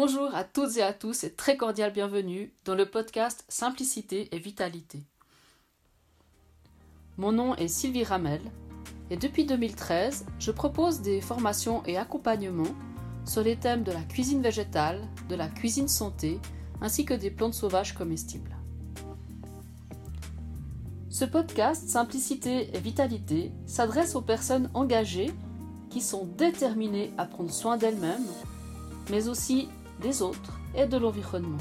Bonjour à toutes et à tous et très cordial bienvenue dans le podcast Simplicité et Vitalité. Mon nom est Sylvie Ramel et depuis 2013, je propose des formations et accompagnements sur les thèmes de la cuisine végétale, de la cuisine santé ainsi que des plantes sauvages comestibles. Ce podcast Simplicité et Vitalité s'adresse aux personnes engagées qui sont déterminées à prendre soin d'elles-mêmes, mais aussi des autres et de l'environnement.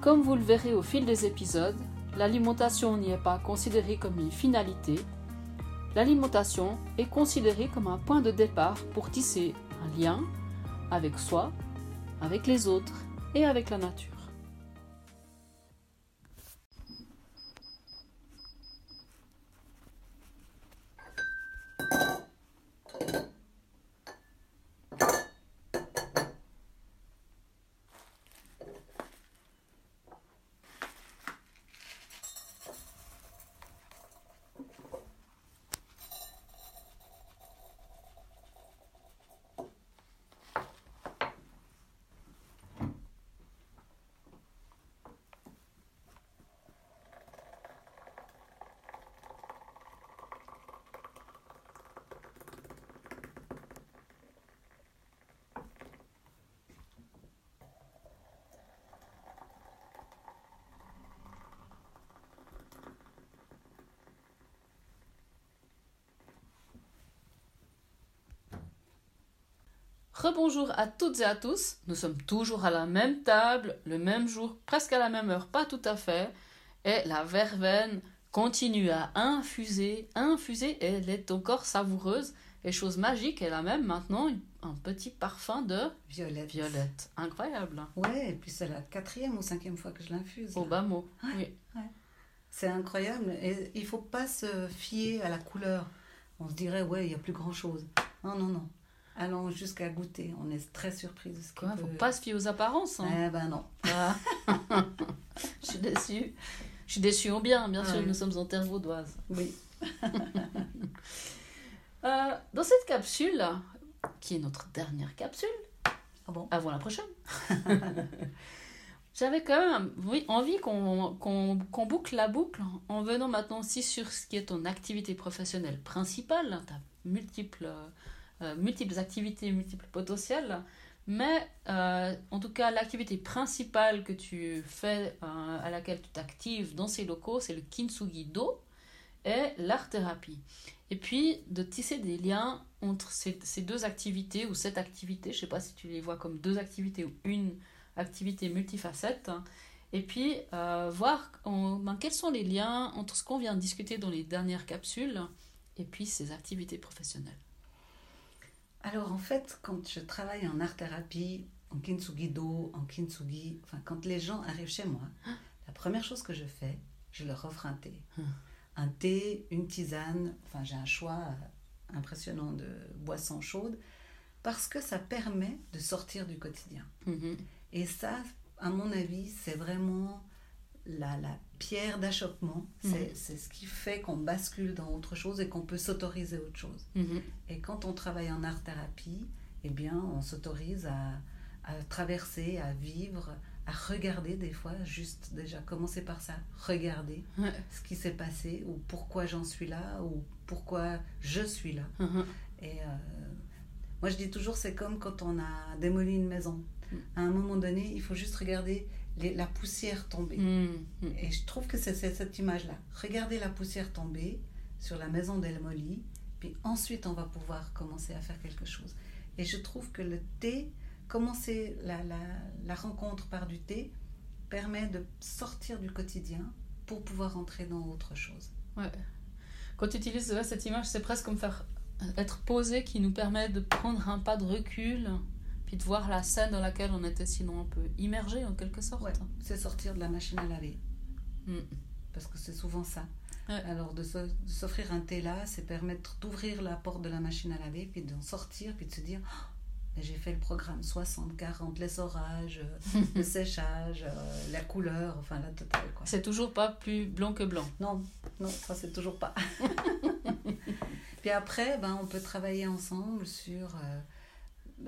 Comme vous le verrez au fil des épisodes, l'alimentation n'y est pas considérée comme une finalité, l'alimentation est considérée comme un point de départ pour tisser un lien avec soi, avec les autres et avec la nature. Rebonjour à toutes et à tous. Nous sommes toujours à la même table, le même jour, presque à la même heure, pas tout à fait. Et la verveine continue à infuser, infuser, et elle est encore savoureuse. Et chose magique, elle a même maintenant un petit parfum de violette. Violette. Incroyable. Ouais, et puis c'est la quatrième ou cinquième fois que je l'infuse. Au bas mot. oui. C'est incroyable. Et il faut pas se fier à la couleur. On se dirait, ouais, il n'y a plus grand chose. Non, non, non allons jusqu'à goûter. On est très surpris de ce qu'il ne faut pas se fier aux apparences. Hein. Eh ben non. Ah. je suis déçue. Je suis déçue en bien, bien sûr, nous sommes en terre vaudoise. Oui. Euh, dans cette capsule, qui est notre dernière capsule, ah bon? avant la prochaine, j'avais quand même oui, envie qu'on boucle la boucle en venant maintenant aussi sur ce qui est ton activité professionnelle principale, ta multiple euh, multiples activités, multiples potentiels. Mais euh, en tout cas, l'activité principale que tu fais, euh, à laquelle tu t'actives dans ces locaux, c'est le kintsugi do et l'art-thérapie. Et puis de tisser des liens entre ces, ces, deux activités ou cette activité, je ne sais pas si tu les vois comme deux activités ou une activité multifacette, et puis voir ben, quels sont les liens entre ce qu'on vient de discuter dans les dernières capsules et puis ces activités professionnelles. Alors en fait, quand je travaille en art-thérapie, en kintsugi-do, en kintsugi, enfin quand les gens arrivent chez moi, la première chose que je fais, je leur offre un thé. Hum. Un thé, une tisane, enfin j'ai un choix euh, impressionnant de boissons chaudes, parce que ça permet de sortir du quotidien. Mm-hmm. Et ça, à mon avis, c'est vraiment la, la pierre d'achoppement. Mhm. C'est ce qui fait qu'on bascule dans autre chose et qu'on peut s'autoriser autre chose. Mhm. Et quand on travaille en art-thérapie, eh bien, on s'autorise à, à, traverser, à vivre, à regarder des fois, juste déjà commencer par ça, regarder ce qui s'est passé ou pourquoi j'en suis là ou pourquoi je suis là. Mhm. Et euh, moi, je dis toujours, c'est comme quand on a démoli une maison. Mm. À un moment donné, il faut juste regarder la poussière tomber. Mm, mm. Et je trouve que c'est cette image-là. Regardez la poussière tomber sur la maison d'El Moli, puis ensuite on va pouvoir commencer à faire quelque chose. Et je trouve que le thé, commencer la, la, la rencontre par du thé, permet de sortir du quotidien pour pouvoir entrer dans autre chose. Ouais. Quand tu utilises cette image, c'est presque comme faire être posé qui nous permet de prendre un pas de recul puis de voir la scène dans laquelle on était sinon un peu immergé en quelque sorte. c'est sortir de la machine à laver. Mm. Parce que c'est souvent ça. Alors de s'offrir un thé là, c'est permettre d'ouvrir la porte de la machine à laver, puis d'en sortir, puis de se dire oh, j'ai fait le programme 60, 40, les orages, le séchage, euh, la couleur, enfin la totale. C'est toujours pas plus blanc que blanc. Non, non, ça c'est toujours pas. puis après, ben, on peut travailler ensemble sur... Euh,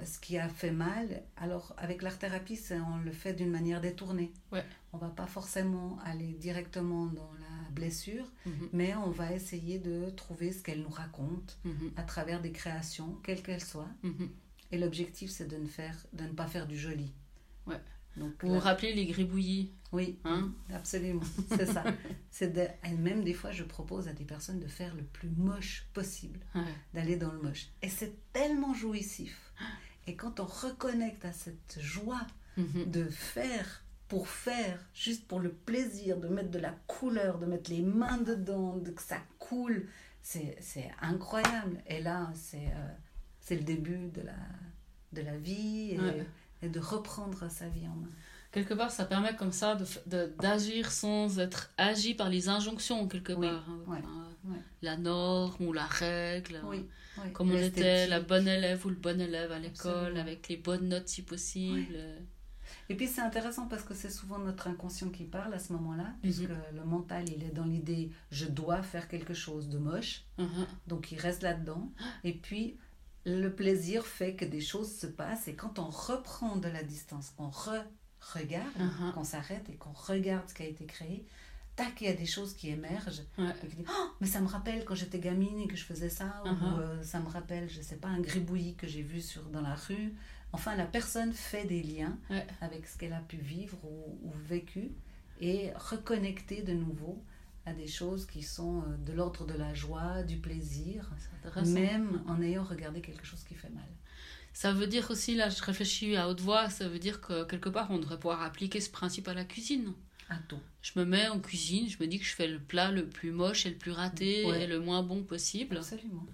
ce qui a fait mal. Alors, avec l'art-thérapie, c'est- on le fait d'une manière détournée. Ouais. On va pas forcément aller directement dans la blessure, Mhm, mais on va essayer de trouver ce qu'elle nous raconte mhm, à travers des créations, quelles qu'elles soient. mhm. Et l'objectif, c'est de ne faire, de ne pas faire du joli. Ouais. Donc, Vous rappelez les gribouillis? Oui, hein? absolument, c'est ça. C'est de- même des fois, je propose à des personnes de faire le plus moche possible, Ouais. d'aller dans le moche. Et c'est tellement jouissif. Et quand on reconnecte à cette joie Mhm. de faire pour faire, juste pour le plaisir de mettre de la couleur, de mettre les mains dedans, de que ça coule, c'est incroyable. Et là, c'est euh, le début de la, de la vie et, Ouais. et de reprendre sa vie en main. Quelque part, ça permet comme ça de f- de- d'agir sans être agi par les injonctions, quelque Oui, part. hein. ouais, Enfin, ouais. La norme ou la règle. Oui, oui. Comme on était la bonne élève ou le bon élève à l'école, avec les bonnes notes si possible. Et puis c'est intéressant parce que c'est souvent notre inconscient qui parle à ce moment-là, Mhm. puisque le mental, il est dans l'idée je dois faire quelque chose de moche, Mhm. donc il reste là-dedans. Et puis le plaisir fait que des choses se passent et quand on reprend de la distance, qu'on re-regarde, Mhm. qu'on s'arrête et qu'on regarde ce qui a été créé, tac, il y a des choses qui émergent. Ouais. Et qui disent, Oh, mais ça me rappelle quand j'étais gamine et que je faisais ça, ou Mhm. euh, ça me rappelle, je sais pas, un gribouillis que j'ai vu sur, dans la rue. Enfin, la personne fait des liens Ouais. avec ce qu'elle a pu vivre ou, ou vécu et reconnecter de nouveau à des choses qui sont euh, de l'ordre de la joie, du plaisir, intéressant. même en ayant regardé quelque chose qui fait mal. Ça veut dire aussi, là je réfléchis à haute voix, ça veut dire que quelque part on devrait pouvoir appliquer ce principe à la cuisine. Tout. Je me mets en cuisine, je me dis que je fais le plat le plus moche et le plus raté Ouais. et le moins bon possible. Absolument.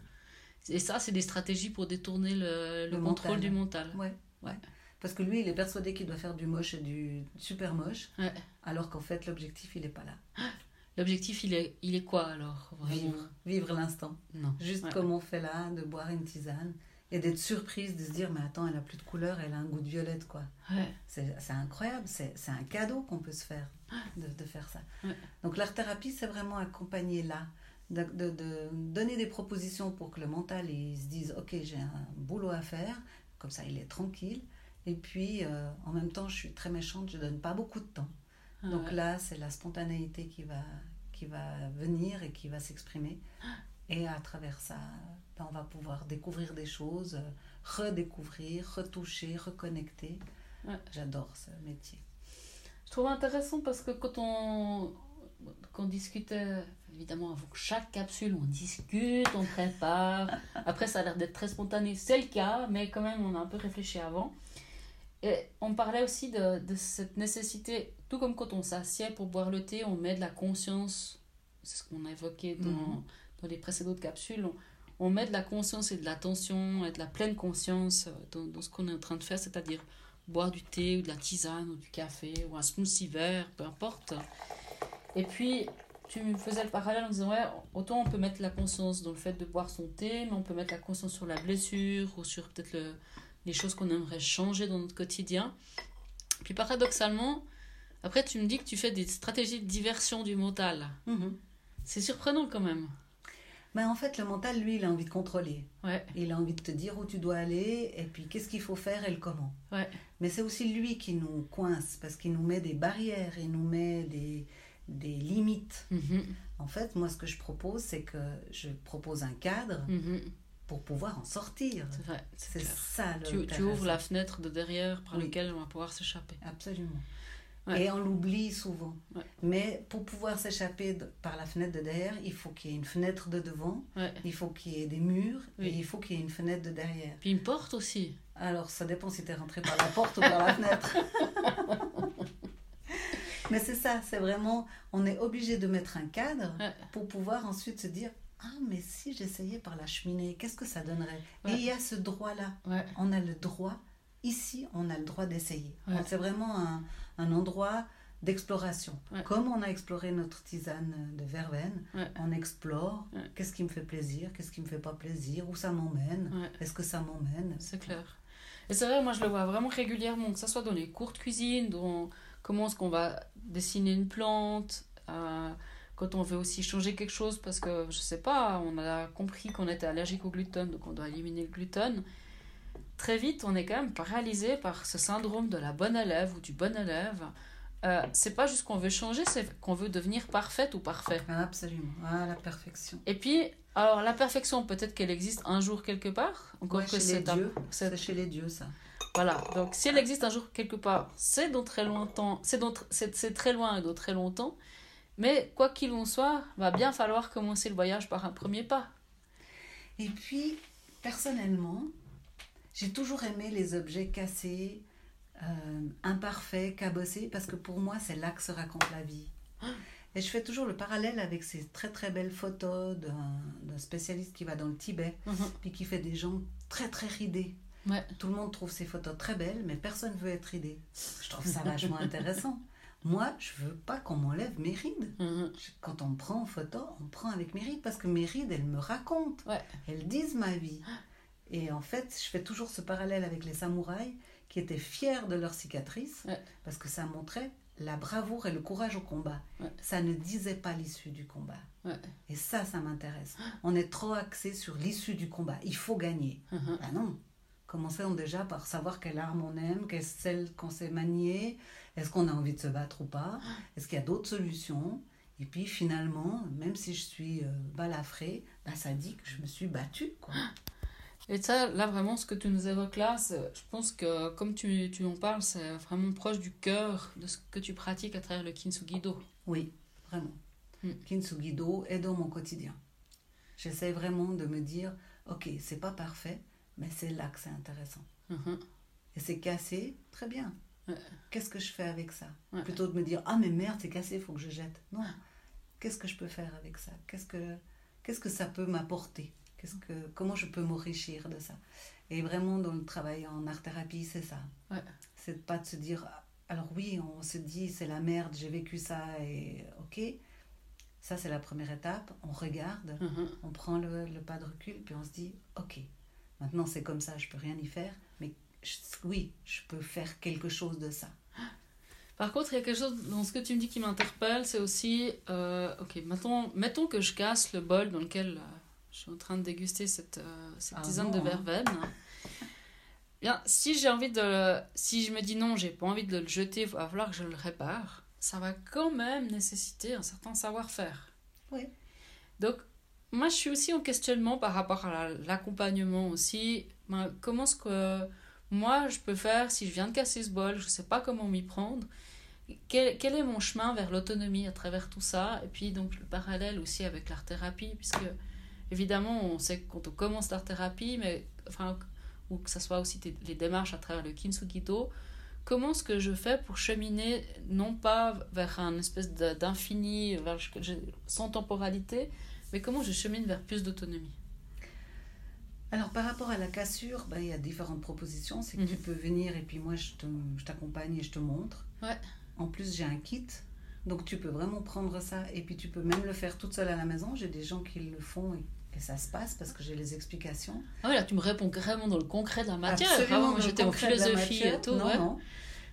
Et ça, c'est des stratégies pour détourner le, le Le contrôle mental. du mental. Ouais, ouais. Parce que lui, il est persuadé qu'il doit faire du moche et du super moche, Ouais. alors qu'en fait, l'objectif, il n'est pas là. L'objectif, il est, il est quoi alors Vivre, vivre l'instant. Non. Juste Ouais. comme on fait là, de boire une tisane et d'être surprise, de se dire, mais attends, elle a plus de couleur, elle a un goût de violette, quoi. Ouais. C'est incroyable, c'est un cadeau qu'on peut se faire de, de faire ça. Ouais. Donc l'art-thérapie, c'est vraiment accompagner là, de, de- de donner des propositions pour que le mental il se dise, ok, j'ai un boulot à faire, comme ça il est tranquille. Et puis, euh, en même temps, je suis très méchante, je donne pas beaucoup de temps. Ah Donc ouais. là, c'est la spontanéité qui va, qui va venir et qui va s'exprimer. Et à travers ça, ben, on va pouvoir découvrir des choses, redécouvrir, retoucher, reconnecter. Ouais. J'adore ce métier. Je trouve intéressant parce que quand on, quand on discutait, évidemment, avant chaque capsule, on discute, on prépare. Après, ça a l'air d'être très spontané. C'est le cas, mais quand même, on a un peu réfléchi avant. Et on parlait aussi de, de cette nécessité, tout comme quand on s'assied pour boire le thé, on met de la conscience. C'est ce qu'on a évoqué dans, Mhm. Dans les précédentes capsules. On, on met de la conscience et de l'attention et de la pleine conscience dans, dans ce qu'on est en train de faire, c'est-à-dire boire du thé ou de la tisane ou du café ou un smoothie vert, peu importe. Et puis, tu me faisais le parallèle en disant, ouais, autant on peut mettre la conscience dans le fait de boire son thé, mais on peut mettre la conscience sur la blessure ou sur peut-être le- les choses qu'on aimerait changer dans notre quotidien. Puis paradoxalement, après tu me dis que tu fais des stratégies de diversion du mental. C'est surprenant quand même. Mais en fait, le mental, lui, il a envie de contrôler. Ouais, Il a envie de te dire où tu dois aller et puis qu'est-ce qu'il faut faire et le comment. ouais, Mais c'est aussi lui qui nous coince parce qu'il nous met des barrières, il nous met des, des limites. Mhm, En fait, moi, ce que je propose, c'est que je propose un cadre mhm. pour pouvoir en sortir. c'est ça le Tu, tu ouvres la fenêtre de derrière par Oui. laquelle on va pouvoir s'échapper. Absolument. Ouais. Et on l'oublie souvent. Ouais. Mais pour pouvoir s'échapper par la fenêtre de derrière, il faut qu'il y ait une fenêtre de devant, Ouais. il faut qu'il y ait des murs Oui. et il faut qu'il y ait une fenêtre de derrière. Puis une porte aussi. Alors, ça dépend si tu es rentré par la porte ou par la fenêtre. Mais c'est ça, c'est vraiment, on est obligé de mettre un cadre pour pouvoir ensuite se dire, ah, mais si j'essayais par la cheminée, qu'est-ce que ça donnerait? Ouais. Et il y a ce droit-là. Ouais. On a le droit, ici, on a le droit d'essayer. Ouais. C'est vraiment un, un endroit d'exploration. Ouais. Comme on a exploré notre tisane de verveine, Ouais. on explore qu'est-ce qui me fait plaisir, qu'est-ce qui me fait pas plaisir, où ça m'emmène, est-ce que ça m'emmène? C'est clair. Et c'est vrai, moi je le vois vraiment régulièrement, que ce soit dans les cours de cuisine, dans comment est-ce qu'on va dessiner une plante, euh, quand on veut aussi changer quelque chose, parce que je sais pas, on a compris qu'on était allergique au gluten, donc on doit éliminer le gluten. Très vite, on est quand même paralysé par ce syndrome de la bonne élève ou du bon élève. Euh, c'est pas juste qu'on veut changer, c'est qu'on veut devenir parfaite ou parfait. Absolument, ah, la perfection. Et puis, alors la perfection, peut-être qu'elle existe un jour quelque part? Encore que c'est C'est chez les dieux, ça. Voilà, donc si elle existe un jour quelque part, c'est dans très longtemps, c'est, c'est, très loin et dans très longtemps. Mais quoi qu'il en soit, va bien falloir commencer le voyage par un premier pas. Et puis, personnellement, j'ai toujours aimé les objets cassés, euh, imparfaits, cabossés, parce que pour moi, c'est là que se raconte la vie. Et je fais toujours le parallèle avec ces très très belles photos d'un spécialiste qui va dans le Tibet, mhm. puis qui fait des gens très très ridés. Tout le monde trouve ces photos très belles, mais personne veut être ridé. Je trouve ça vachement intéressant. Moi, je veux pas qu'on m'enlève mes rides. Mhm. Quand on prend en photo, on prend avec mes rides parce que mes rides, elles me racontent. Elles disent ma vie. Et en fait, je fais toujours ce parallèle avec les samouraïs qui étaient fiers de leurs cicatrices parce que ça montrait la bravoure et le courage au combat. Ça ne disait pas l'issue du combat. Et ça, ça m'intéresse. On est trop axé sur l'issue du combat. Il faut gagner. Mhm. Ah non. Commençons déjà par savoir quelle arme on aime, quelle celle qu'on sait manier, est-ce qu'on a envie de se battre ou pas, est-ce qu'il y a d'autres solutions? Et puis finalement, même si je suis euh, balafrée, bah, ça dit que je me suis battue. Quoi. Et ça, là, vraiment, ce que tu nous évoques là, je pense que comme tu, tu en parles, c'est vraiment proche du cœur de ce que tu pratiques à travers le Kintsugido. Oui, vraiment. Mm. Kintsugido est dans mon quotidien. J'essaie vraiment de me dire, ok, c'est pas parfait, mais c'est là que c'est intéressant. Mm-hmm. Et c'est cassé, très bien. Qu'est-ce que je fais avec ça? Plutôt de me dire, ah mais merde, c'est cassé, il faut que je jette. Non. Qu'est-ce que je peux faire avec ça? Qu'est-ce que, qu'est-ce que ça peut m'apporter? Qu'est-ce que, comment je peux m'enrichir de ça? Et vraiment, dans le travail en art-thérapie, c'est ça. Ouais. C'est pas de se dire, alors oui, on se dit, c'est la merde, j'ai vécu ça, et ok. Ça, c'est la première étape. On regarde, mm-hmm. on prend le, le, pas de recul, puis on se dit, ok, maintenant c'est comme ça, je peux rien y faire, mais oui, je peux faire quelque chose de ça. Par contre, il y a quelque chose dans ce que tu me dis qui m'interpelle, c'est aussi, euh, ok, mettons, mettons que je casse le bol dans lequel euh, je suis en train de déguster cette, euh, cette ah tisane de hein. verveine. Bien, si j'ai envie de, si je me dis non, j'ai pas envie de le jeter, il va falloir que je le répare. Ça va quand même nécessiter un certain savoir-faire. Oui. Donc, moi, je suis aussi en questionnement par rapport à l'accompagnement aussi. Ben, comment est-ce que moi, je peux faire si je viens de casser ce bol, je ne sais pas comment m'y prendre quel, quel, est mon chemin vers l'autonomie à travers tout ça? Et puis, donc, le parallèle aussi avec l'art-thérapie, puisque évidemment, on sait que quand on commence l'art-thérapie, mais enfin, ou que ce soit aussi les démarches à travers le Kintsugido, comment est-ce que je fais pour cheminer non pas vers un espèce d'infini, sans temporalité, mais comment je chemine vers plus d'autonomie? Alors par rapport à la cassure, bah, il y a différentes propositions. C'est que tu mhm. peux venir et puis moi je t'accompagne et je te montre. Ouais. En plus j'ai un kit. Donc tu peux vraiment prendre ça et puis tu peux même le faire toute seule à la maison. J'ai des gens qui le font et, ça se passe parce que j'ai les explications. Ah oui, là tu me réponds vraiment dans le concret de la matière. Absolument, j'étais en philosophie et tout. Non,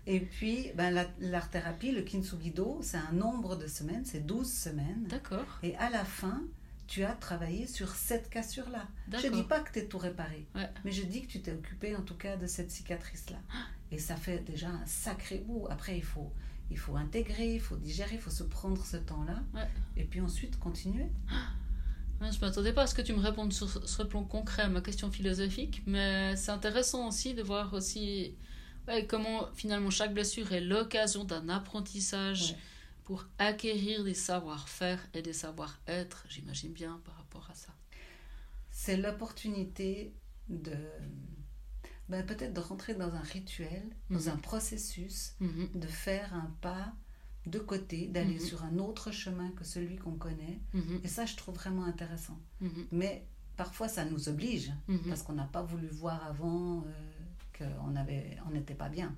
Et puis, ben, l'art-thérapie, le kintsugido, c'est un nombre de semaines, c'est 12 semaines. D'accord. Et à la fin, tu as travaillé sur cette cassure-là. Je ne dis pas que tu es tout réparé, mais je dis que tu t'es occupé en tout cas de cette cicatrice-là. Et ça fait déjà un sacré bout. Après, il faut, il faut intégrer, il faut digérer, il faut se prendre ce temps-là. Et puis ensuite continuer. Je ne m'attendais pas à ce que tu me répondes sur, ce plan concret à ma question philosophique, mais c'est intéressant aussi de voir aussi comment finalement chaque blessure est l'occasion d'un apprentissage pour acquérir des savoir-faire et des savoir-être, j'imagine bien, par rapport à ça. C'est l'opportunité de ben, peut-être de rentrer dans un rituel, dans mhm. un processus, mhm. de faire un pas de côté, d'aller mhm. sur un autre chemin que celui qu'on connaît. Et ça, je trouve vraiment intéressant. Mais parfois, ça nous oblige, parce qu'on n'a pas voulu voir avant euh, qu'on on n'était pas bien.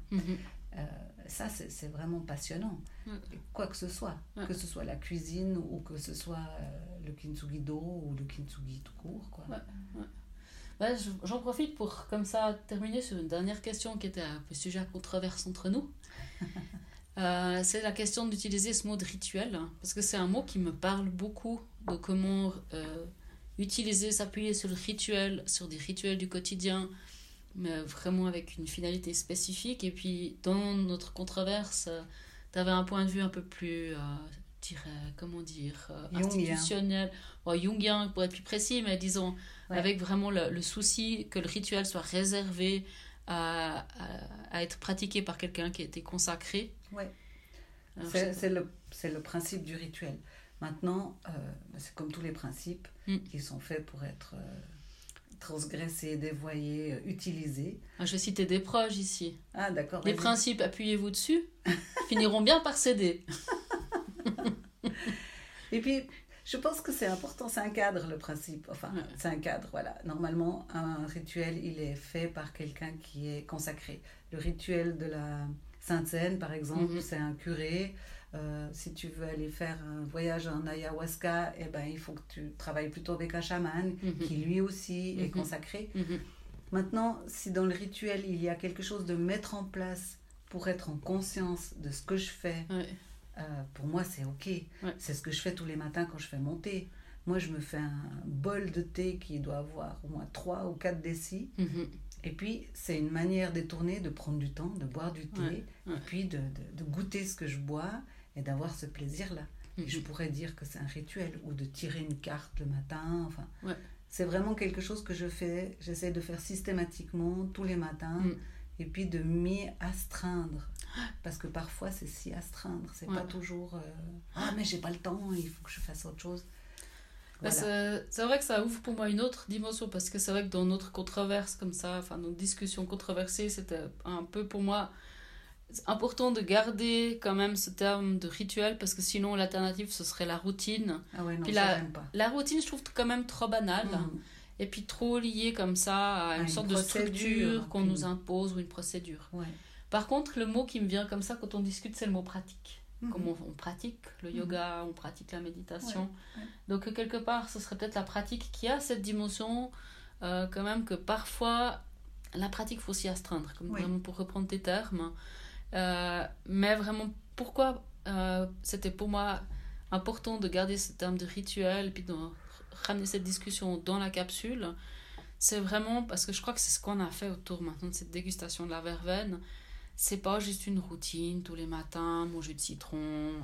Euh, ça, c'est vraiment passionnant. Quoi que ce soit, que ce soit la cuisine ou que ce soit euh, le kintsugi-do ou le kintsugi tout court. Quoi. J'en profite pour, comme ça, terminer sur une dernière question qui était un sujet à controverse entre nous. Euh, c'est la question d'utiliser ce mot de rituel, parce que c'est un mot qui me parle beaucoup de comment utiliser, s'appuyer sur le rituel, sur des rituels du quotidien, mais vraiment avec une finalité spécifique. Et puis, dans notre controverse, tu avais un point de vue un peu plus, euh, dirais, comment dire, euh, institutionnel, bon, jungien pour être plus précis, mais disons, avec vraiment le, le, souci que le rituel soit réservé à, à, être pratiqué par quelqu'un qui a été consacré. Oui. C'est le, le principe du rituel. Maintenant, euh, c'est comme tous les principes mm. qui sont faits pour être transgressés, dévoyés, euh, utilisés. Ah, je vais citer des proches ici. Ah, d'accord. Les principes, appuyez-vous dessus, finiront bien par céder. Et puis, je pense que c'est important, c'est un cadre le principe. Enfin, c'est un cadre, voilà. Normalement, un rituel, il est fait par quelqu'un qui est consacré. Le rituel de la Sainte Seine, par exemple, mhm. c'est un curé euh, si tu veux aller faire un voyage en ayahuasca, eh ben, il faut que tu travailles plutôt avec un chaman mhm. qui lui aussi est mhm. consacré. Maintenant, si dans le rituel, il y a quelque chose de mettre en place pour être en conscience de ce que je fais, euh, pour moi, c'est OK. C'est ce que je fais tous les matins quand je fais mon thé. Moi, je me fais un bol de thé qui doit avoir au moins 3 ou 4 décis. Et puis, c'est une manière détournée de prendre du temps, de boire du thé, et puis de, de, goûter ce que je bois et d'avoir ce plaisir-là. Je mhm. pourrais dire que c'est un rituel ou de tirer une carte le matin. Enfin, c'est vraiment quelque chose que je fais. J'essaie de faire systématiquement tous les matins mm. et puis de m'y astreindre. Parce que parfois c'est si astreindre, c'est pas toujours euh, ah mais j'ai pas le temps, il faut que je fasse autre chose. Bah, c'est vrai que ça ouvre pour moi une autre dimension parce que c'est vrai que dans notre controverse comme ça, enfin nos discussions controversées, c'était un peu pour moi important de garder quand même ce terme de rituel parce que sinon l'alternative ce serait la routine. Ah ouais, non, puis la, pas. la routine je trouve quand même trop banale mm. et puis trop liée comme ça à une, sorte de structure qu'on nous impose ou une procédure. Ouais. Par contre le mot qui me vient comme ça quand on discute c'est le mot pratique. Mm-hmm. Comment on, pratique le mm-hmm. yoga, on pratique la méditation. Donc quelque part ce serait peut-être la pratique qui a cette dimension euh, quand même que parfois la pratique faut s'y astreindre, comme vraiment pour reprendre tes termes. Euh, mais vraiment, pourquoi euh, c'était pour moi important de garder ce terme de rituel et puis de ramener cette discussion dans la capsule c'est vraiment parce que je crois que c'est ce qu'on a fait autour maintenant de cette dégustation de la verveine. C'est pas juste une routine tous les matins, mon jus de citron, euh,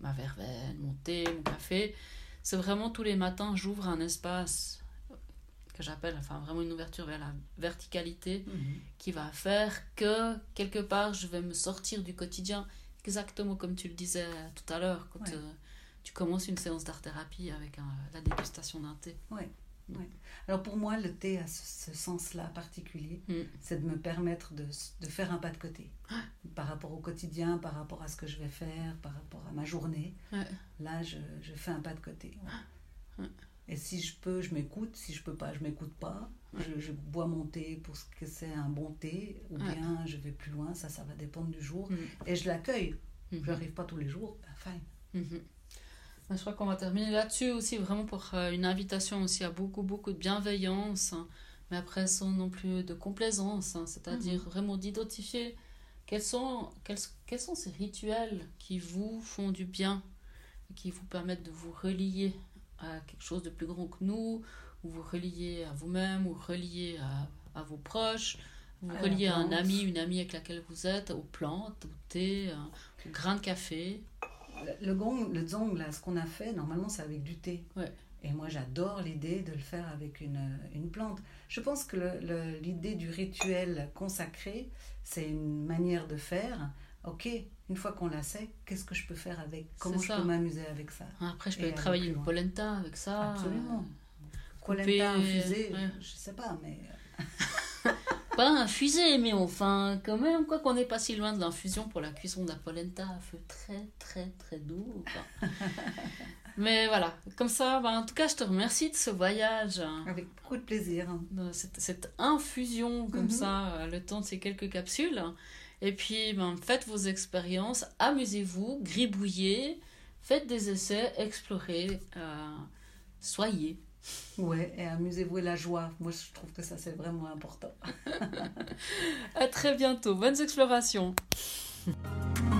ma verveine, mon thé, mon café. C'est vraiment tous les matins, j'ouvre un espace que j'appelle enfin vraiment une ouverture vers la verticalité mhm. qui va faire que quelque part je vais me sortir du quotidien exactement comme tu le disais tout à l'heure quand euh, tu commences une séance d'art thérapie avec la dégustation d'un thé. Ouais. Alors pour moi, le thé a ce, sens-là particulier, mm. c'est de me permettre de, de, faire un pas de côté ah. par rapport au quotidien, par rapport à ce que je vais faire, par rapport à ma journée. Là, je, je, fais un pas de côté. Ah. Et si je peux, je m'écoute. Si je peux pas, je m'écoute pas. Je, bois mon thé pour ce que c'est un bon thé, ou bien je vais plus loin. Ça, ça va dépendre du jour. Mm. Et je l'accueille. Mm Je n'arrive pas tous les jours. Ben, fine. Mm-hmm. Je crois qu'on va terminer là-dessus aussi, vraiment pour euh, une invitation aussi à beaucoup, beaucoup de bienveillance, hein. mais après sans non plus de complaisance, hein. c'est-à-dire mm-hmm. vraiment d'identifier quels sont, quels, quels sont ces rituels qui vous font du bien, qui vous permettent de vous relier à quelque chose de plus grand que nous, ou vous reliez à vous-même, ou reliez à, à, vos proches, vous reliez à un ami, une amie avec laquelle vous êtes, aux plantes, au thé, au grain de café. Le, gong, le zong, là, ce qu'on a fait, normalement, c'est avec du thé. Ouais. Et moi, j'adore l'idée de le faire avec une, une plante. Je pense que l'idée du rituel consacré, c'est une manière de faire. Ok, une fois qu'on l'a sait, qu'est-ce que je peux faire avec? Comment je peux m'amuser avec ça? Après, je peux travailler une polenta avec ça. Absolument. polenta infusée, je sais pas, mais. Pas infusée, mais enfin, quand même, quoi qu'on n'est pas si loin de l'infusion pour la cuisson de la polenta à feu très, très, très doux. mais voilà, comme ça, ben, en tout cas, je te remercie de ce voyage. Avec beaucoup de plaisir. Cette, cette infusion, comme mhm. ça, euh, le temps de ces quelques capsules. Et puis, ben, faites vos expériences, amusez-vous, gribouillez, faites des essais, explorez, euh, soyez. Ouais, et amusez-vous et la joie. Moi, je trouve que ça, c'est vraiment important. à très bientôt. Bonnes explorations.